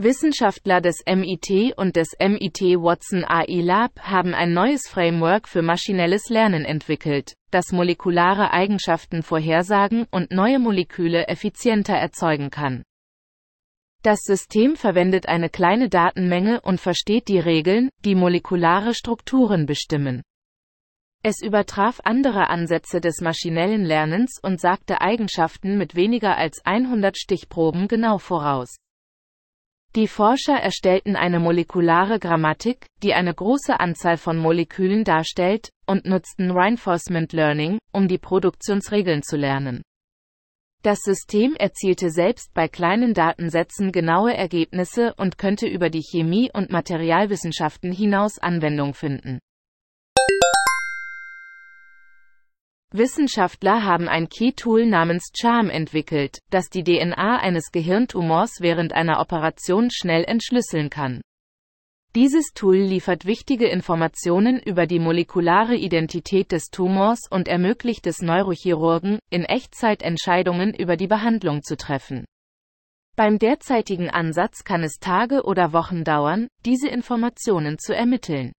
Wissenschaftler des MIT und des MIT Watson AI Lab haben ein neues Framework für maschinelles Lernen entwickelt, das molekulare Eigenschaften vorhersagen und neue Moleküle effizienter erzeugen kann. Das System verwendet eine kleine Datenmenge und versteht die Regeln, die molekulare Strukturen bestimmen. Es übertraf andere Ansätze des maschinellen Lernens und sagte Eigenschaften mit weniger als 100 Stichproben genau voraus. Die Forscher erstellten eine molekulare Grammatik, die eine große Anzahl von Molekülen darstellt, und nutzten Reinforcement Learning, um die Produktionsregeln zu lernen. Das System erzielte selbst bei kleinen Datensätzen genaue Ergebnisse und könnte über die Chemie und Materialwissenschaften hinaus Anwendung finden. Wissenschaftler haben ein Key-Tool namens CHARM entwickelt, das die DNA eines Gehirntumors während einer Operation schnell entschlüsseln kann. Dieses Tool liefert wichtige Informationen über die molekulare Identität des Tumors und ermöglicht es Neurochirurgen, in Echtzeit Entscheidungen über die Behandlung zu treffen. Beim derzeitigen Ansatz kann es Tage oder Wochen dauern, diese Informationen zu ermitteln.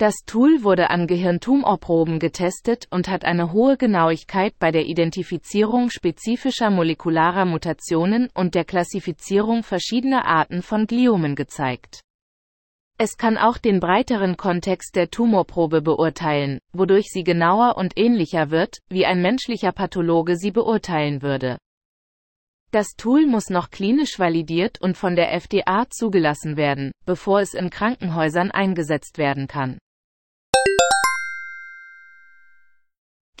Das Tool wurde an Gehirntumorproben getestet und hat eine hohe Genauigkeit bei der Identifizierung spezifischer molekularer Mutationen und der Klassifizierung verschiedener Arten von Gliomen gezeigt. Es kann auch den breiteren Kontext der Tumorprobe beurteilen, wodurch sie genauer und ähnlicher wird, wie ein menschlicher Pathologe sie beurteilen würde. Das Tool muss noch klinisch validiert und von der FDA zugelassen werden, bevor es in Krankenhäusern eingesetzt werden kann.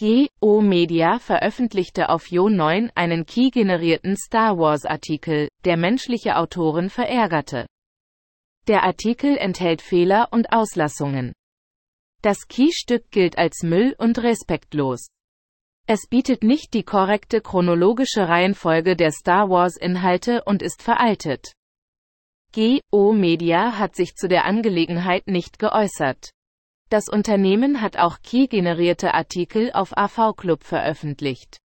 G.O. Media veröffentlichte auf Yo9 einen Key-generierten Star Wars-Artikel, der menschliche Autoren verärgerte. Der Artikel enthält Fehler und Auslassungen. Das Key-Stück gilt als Müll und respektlos. Es bietet nicht die korrekte chronologische Reihenfolge der Star Wars-Inhalte und ist veraltet. G.O. Media hat sich zu der Angelegenheit nicht geäußert. Das Unternehmen hat auch Key-generierte Artikel auf AV Club veröffentlicht.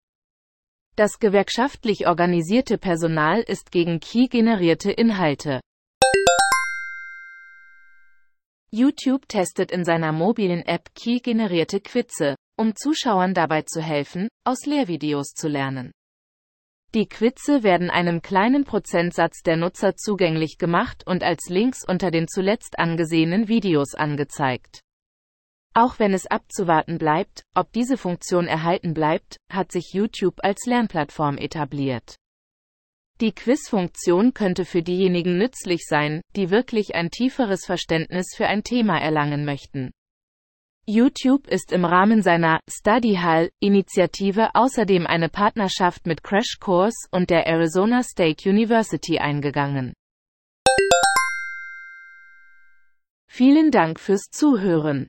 Das gewerkschaftlich organisierte Personal ist gegen Key-generierte Inhalte. YouTube testet in seiner mobilen App Key-generierte Quizze, um Zuschauern dabei zu helfen, aus Lehrvideos zu lernen. Die Quizze werden einem kleinen Prozentsatz der Nutzer zugänglich gemacht und als Links unter den zuletzt angesehenen Videos angezeigt. Auch wenn es abzuwarten bleibt, ob diese Funktion erhalten bleibt, hat sich YouTube als Lernplattform etabliert. Die Quiz-Funktion könnte für diejenigen nützlich sein, die wirklich ein tieferes Verständnis für ein Thema erlangen möchten. YouTube ist im Rahmen seiner Study Hall Initiative außerdem eine Partnerschaft mit Crash Course und der Arizona State University eingegangen. Vielen Dank fürs Zuhören.